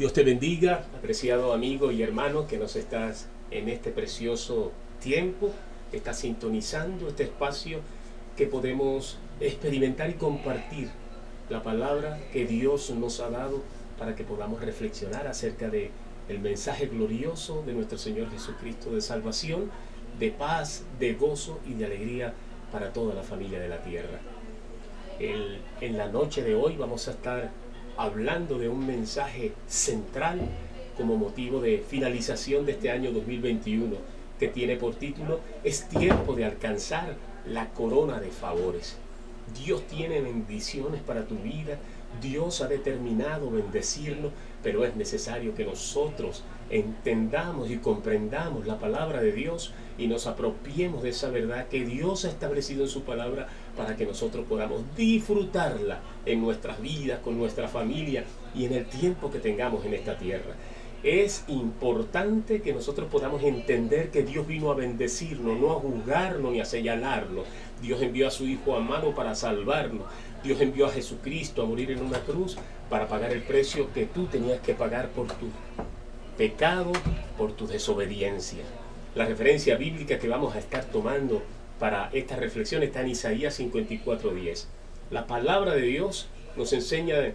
Dios te bendiga, apreciado amigo y hermano que nos estás en este precioso tiempo, estás sintonizando este espacio que podemos experimentar y compartir la palabra que Dios nos ha dado para que podamos reflexionar acerca de el mensaje glorioso de nuestro Señor Jesucristo de salvación, de paz, de gozo y de alegría para toda la familia de la tierra. en la noche de hoy vamos a estar hablando de un mensaje central como motivo de finalización de este año 2021 que tiene por título Es tiempo de alcanzar la corona de favores. Dios tiene bendiciones para tu vida, Dios ha determinado bendecirlo, pero es necesario que nosotros entendamos y comprendamos la palabra de Dios y nos apropiemos de esa verdad que Dios ha establecido en su palabra para que nosotros podamos disfrutarla en nuestras vidas, con nuestra familia y en el tiempo que tengamos en esta tierra. Es importante que nosotros podamos entender que Dios vino a bendecirnos, no a juzgarnos ni a señalarnos. Dios envió a su Hijo amado para salvarnos. Dios envió a Jesucristo a morir en una cruz para pagar el precio que tú tenías que pagar por tu pecado, por tu desobediencia. La referencia bíblica que vamos a estar tomando para esta reflexión está en Isaías 54:10. La palabra de Dios nos enseña de,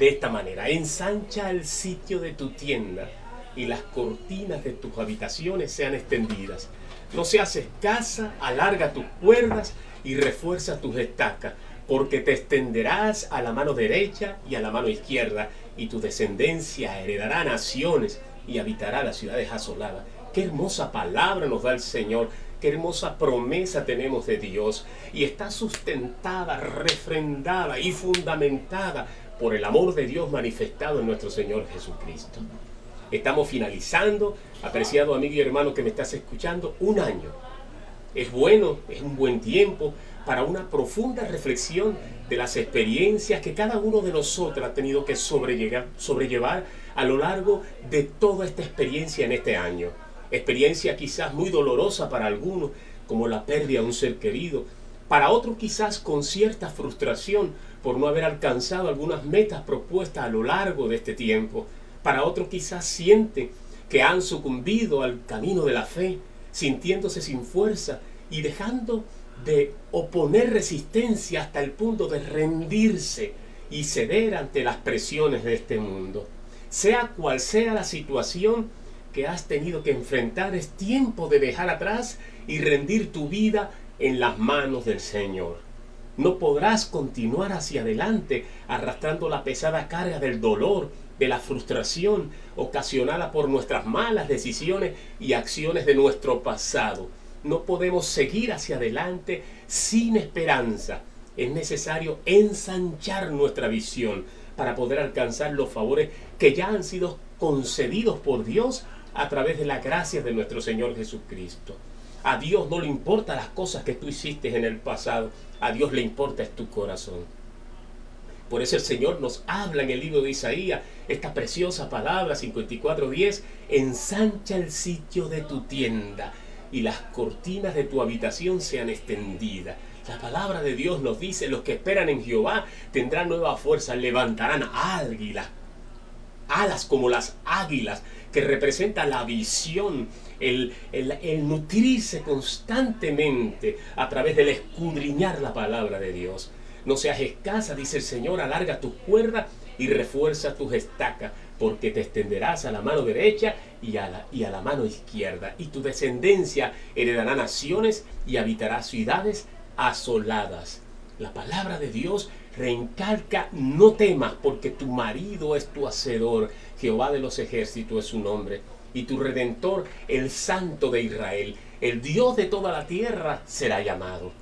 esta manera, ensancha el sitio de tu tienda y las cortinas de tus habitaciones sean extendidas. No seas escasa, alarga tus cuerdas y refuerza tus estacas, porque te extenderás a la mano derecha y a la mano izquierda, y tu descendencia heredará naciones y habitará las ciudades asoladas. Qué hermosa palabra nos da el Señor Qué hermosa promesa tenemos de Dios y está sustentada, refrendada y fundamentada por el amor de Dios manifestado en nuestro Señor Jesucristo. Estamos finalizando, apreciado amigo y hermano que me estás escuchando, un año. Es bueno, es un buen tiempo para una profunda reflexión de las experiencias que cada uno de nosotros ha tenido que sobrellevar a lo largo de toda esta experiencia en este año experiencia quizás muy dolorosa para algunos, como la pérdida de un ser querido, para otros quizás con cierta frustración por no haber alcanzado algunas metas propuestas a lo largo de este tiempo, para otros quizás sienten que han sucumbido al camino de la fe, sintiéndose sin fuerza y dejando de oponer resistencia hasta el punto de rendirse y ceder ante las presiones de este mundo. Sea cual sea la situación, que has tenido que enfrentar, es tiempo de dejar atrás y rendir tu vida en las manos del Señor. No podrás continuar hacia adelante arrastrando la pesada carga del dolor, de la frustración ocasionada por nuestras malas decisiones y acciones de nuestro pasado. No podemos seguir hacia adelante sin esperanza. Es necesario ensanchar nuestra visión para poder alcanzar los favores que ya han sido concedidos por Dios a través de la gracia de nuestro Señor Jesucristo. A Dios no le importan las cosas que tú hiciste en el pasado, a Dios le importa es tu corazón. Por eso el Señor nos habla en el libro de Isaías esta preciosa palabra 54.10, ensancha el sitio de tu tienda y las cortinas de tu habitación sean extendidas. La palabra de Dios nos dice, los que esperan en Jehová tendrán nueva fuerza, levantarán águilas, alas como las águilas, que representa la visión, el, nutrirse constantemente a través del escudriñar la palabra de Dios. No seas escasa, dice el Señor, alarga tus cuerdas y refuerza tus estacas, porque te extenderás a la mano derecha y a la, y a la mano izquierda, y tu descendencia heredará naciones y habitará ciudades asoladas. La palabra de Dios reencalca, no temas, porque tu marido es tu hacedor, Jehová de los ejércitos es su nombre, y tu redentor, el Santo de Israel, el Dios de toda la tierra, será llamado.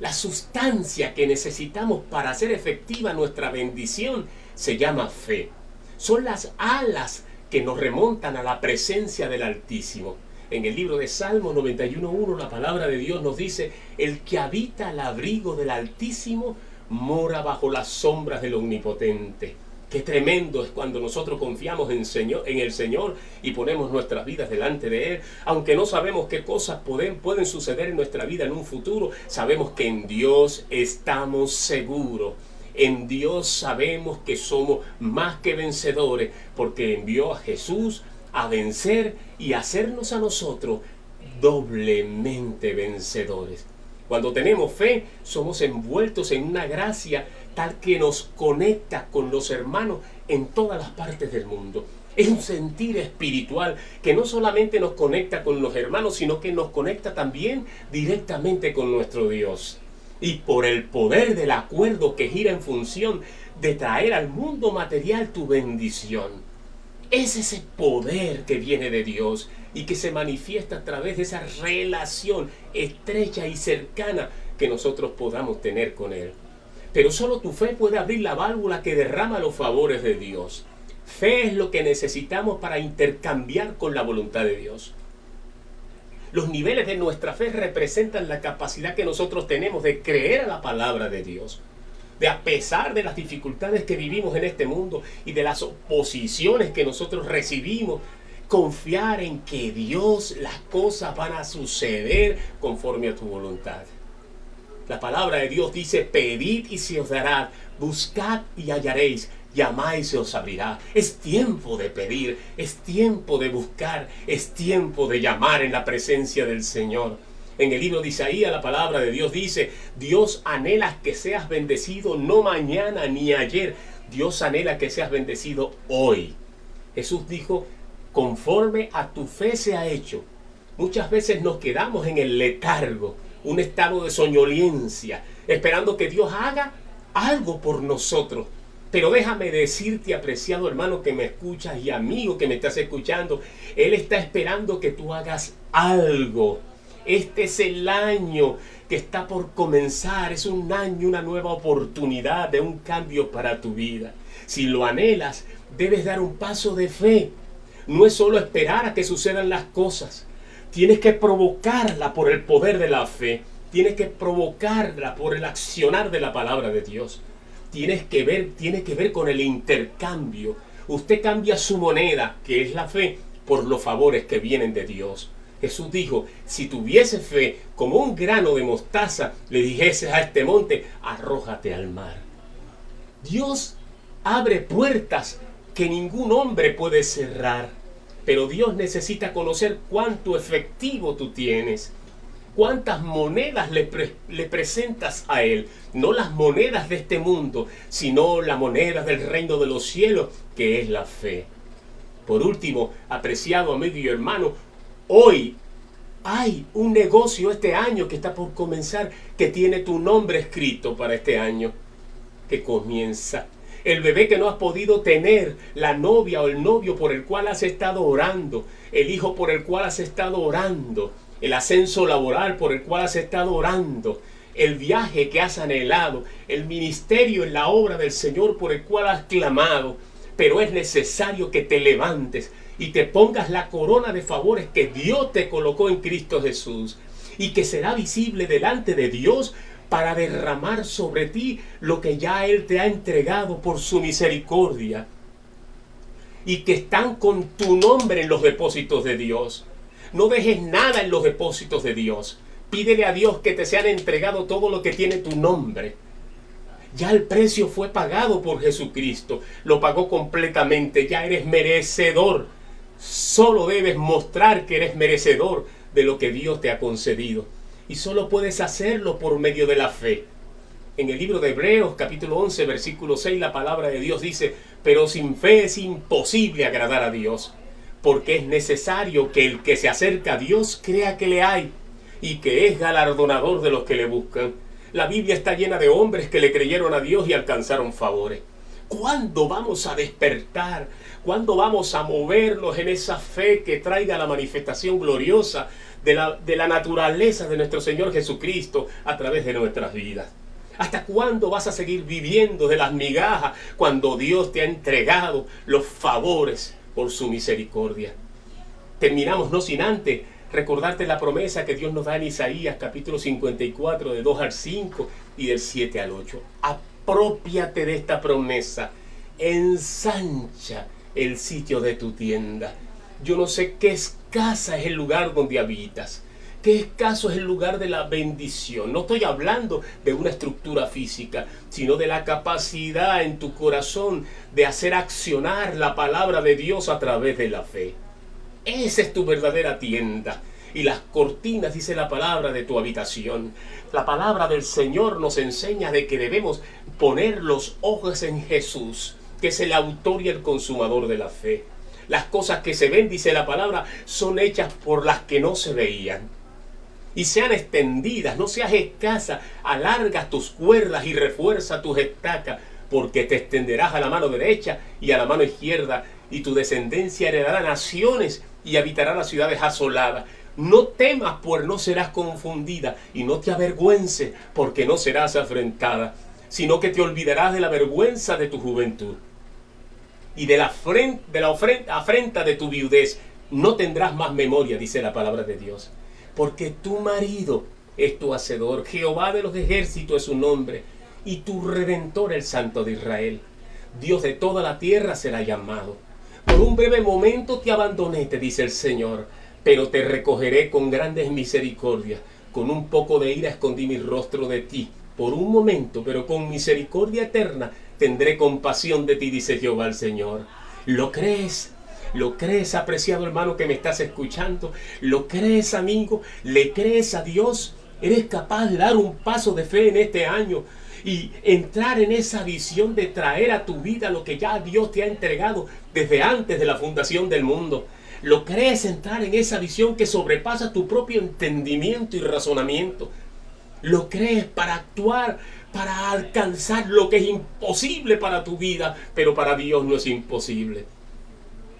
La sustancia que necesitamos para hacer efectiva nuestra bendición se llama fe. Son las alas que nos remontan a la presencia del Altísimo. En el libro de Salmos 91.1 la palabra de Dios nos dice, el que habita al abrigo del Altísimo mora bajo las sombras del Omnipotente. Qué tremendo es cuando nosotros confiamos en, Señor, en el Señor y ponemos nuestras vidas delante de Él. Aunque no sabemos qué cosas pueden, pueden suceder en nuestra vida en un futuro, sabemos que en Dios estamos seguros. En Dios sabemos que somos más que vencedores porque envió a Jesús a vencer y hacernos a nosotros doblemente vencedores. Cuando tenemos fe, somos envueltos en una gracia tal que nos conecta con los hermanos en todas las partes del mundo. Es un sentir espiritual que no solamente nos conecta con los hermanos, sino que nos conecta también directamente con nuestro Dios. Y por el poder del acuerdo que gira en función de traer al mundo material tu bendición. Es ese poder que viene de Dios y que se manifiesta a través de esa relación estrecha y cercana que nosotros podamos tener con Él. Pero solo tu fe puede abrir la válvula que derrama los favores de Dios. Fe es lo que necesitamos para intercambiar con la voluntad de Dios. Los niveles de nuestra fe representan la capacidad que nosotros tenemos de creer a la palabra de Dios. De a pesar de las dificultades que vivimos en este mundo y de las oposiciones que nosotros recibimos, confiar en que Dios las cosas van a suceder conforme a tu voluntad. La palabra de Dios dice, pedid y se os dará, buscad y hallaréis, llamad y se os abrirá. Es tiempo de pedir, es tiempo de buscar, es tiempo de llamar en la presencia del Señor. En el libro de Isaías la palabra de Dios dice, Dios anhela que seas bendecido no mañana ni ayer, Dios anhela que seas bendecido hoy. Jesús dijo, conforme a tu fe se ha hecho. Muchas veces nos quedamos en el letargo, un estado de soñolencia, esperando que Dios haga algo por nosotros. Pero déjame decirte, apreciado hermano que me escuchas y amigo que me estás escuchando, Él está esperando que tú hagas algo. Este es el año que está por comenzar, es un año, una nueva oportunidad de un cambio para tu vida. Si lo anhelas, debes dar un paso de fe. No es solo esperar a que sucedan las cosas. Tienes que provocarla por el poder de la fe. Tienes que provocarla por el accionar de la palabra de Dios. Tienes que ver, tiene que ver con el intercambio. Usted cambia su moneda, que es la fe, por los favores que vienen de Dios. Jesús dijo, si tuviese fe como un grano de mostaza, le dijese a este monte, arrójate al mar. Dios abre puertas que ningún hombre puede cerrar. Pero Dios necesita conocer cuánto efectivo tú tienes, cuántas monedas le, le, presentas a Él. No las monedas de este mundo, sino las monedas del reino de los cielos, que es la fe. Por último, apreciado amigo y hermano, hoy hay un negocio este año que está por comenzar, que tiene tu nombre escrito para este año, que comienza el bebé que no has podido tener, la novia o el novio por el cual has estado orando, el hijo por el cual has estado orando, el ascenso laboral por el cual has estado orando, el viaje que has anhelado, el ministerio en la obra del Señor por el cual has clamado. Pero es necesario que te levantes y te pongas la corona de favores que Dios te colocó en Cristo Jesús y que será visible delante de Dios para derramar sobre ti lo que ya Él te ha entregado por su misericordia. Y que están con tu nombre en los depósitos de Dios. No dejes nada en los depósitos de Dios. Pídele a Dios que te sean entregado todo lo que tiene tu nombre. Ya el precio fue pagado por Jesucristo. Lo pagó completamente. Ya eres merecedor. Solo debes mostrar que eres merecedor de lo que Dios te ha concedido y solo puedes hacerlo por medio de la fe. En el libro de Hebreos capítulo 11 versículo 6 la palabra de Dios dice, pero sin fe es imposible agradar a Dios, porque es necesario que el que se acerca a Dios crea que le hay y que es galardonador de los que le buscan. La Biblia está llena de hombres que le creyeron a Dios y alcanzaron favores. ¿Cuándo vamos a despertar? ¿Cuándo vamos a movernos en esa fe que traiga la manifestación gloriosa de la, de la naturaleza de nuestro Señor Jesucristo a través de nuestras vidas. ¿Hasta cuándo vas a seguir viviendo de las migajas cuando Dios te ha entregado los favores por su misericordia? Terminamos no sin antes recordarte la promesa que Dios nos da en Isaías capítulo 54 de 2 al 5 y del 7 al 8. Apropiate de esta promesa, ensancha el sitio de tu tienda. Yo no sé qué es casa es el lugar donde habitas. qué escaso es el lugar de la bendición. No estoy hablando de una estructura física, sino de la capacidad en tu corazón de hacer accionar la palabra de Dios a través de la fe. Esa es tu verdadera tienda. Y las cortinas, dice la palabra, de tu habitación. La palabra del Señor nos enseña de que debemos poner los ojos en Jesús, que es el autor y el consumador de la fe. Las cosas que se ven, dice la palabra, son hechas por las que no se veían. Y sean extendidas, no seas escasa, alargas tus cuerdas y refuerza tus estacas, porque te extenderás a la mano derecha y a la mano izquierda, y tu descendencia heredará naciones y habitará las ciudades asoladas. No temas, pues no serás confundida, y no te avergüences, porque no serás afrentada, sino que te olvidarás de la vergüenza de tu juventud y de la, la afrenta de tu viudez no tendrás más memoria, dice la palabra de Dios. Porque tu marido es tu hacedor, Jehová de los ejércitos es su nombre, y tu redentor el Santo de Israel. Dios de toda la tierra será llamado. Por un breve momento te abandoné, te dice el Señor, pero te recogeré con grandes misericordias. Con un poco de ira escondí mi rostro de ti, por un momento, pero con misericordia eterna tendré compasión de ti, dice Jehová el Señor. ¿Lo crees? ¿Lo crees, apreciado hermano que me estás escuchando? ¿Lo crees, amigo? ¿Le crees a Dios? ¿Eres capaz de dar un paso de fe en este año? y entrar en esa visión de traer a tu vida lo que ya Dios te ha entregado desde antes de la fundación del mundo. ¿Lo crees entrar en esa visión que sobrepasa tu propio entendimiento y razonamiento? ¿Lo crees para actuar para alcanzar lo que es imposible para tu vida, pero para Dios no es imposible.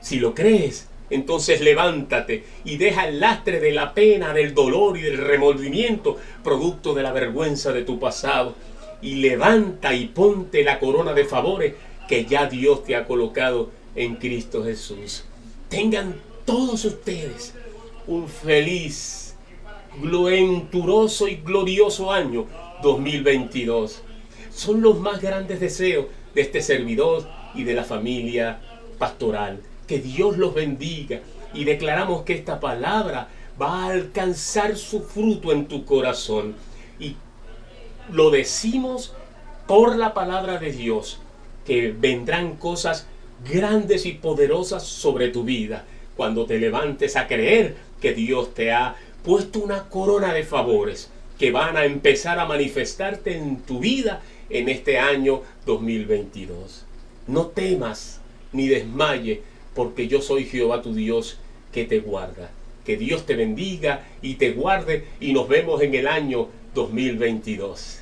Si lo crees, entonces levántate y deja el lastre de la pena, del dolor y del remordimiento, producto de la vergüenza de tu pasado, y levanta y ponte la corona de favores que ya Dios te ha colocado en Cristo Jesús. Tengan todos ustedes un feliz, venturoso y glorioso año 2022. Son los más grandes deseos de este servidor y de la familia pastoral. Que Dios los bendiga y declaramos que esta palabra va a alcanzar su fruto en tu corazón. Y lo decimos por la palabra de Dios, que vendrán cosas grandes y poderosas sobre tu vida cuando te levantes a creer que Dios te ha puesto una corona de favores que van a empezar a manifestarte en tu vida en este año 2022. No temas ni desmaye, porque yo soy Jehová tu Dios que te guarda. Que Dios te bendiga y te guarde y nos vemos en el año 2022.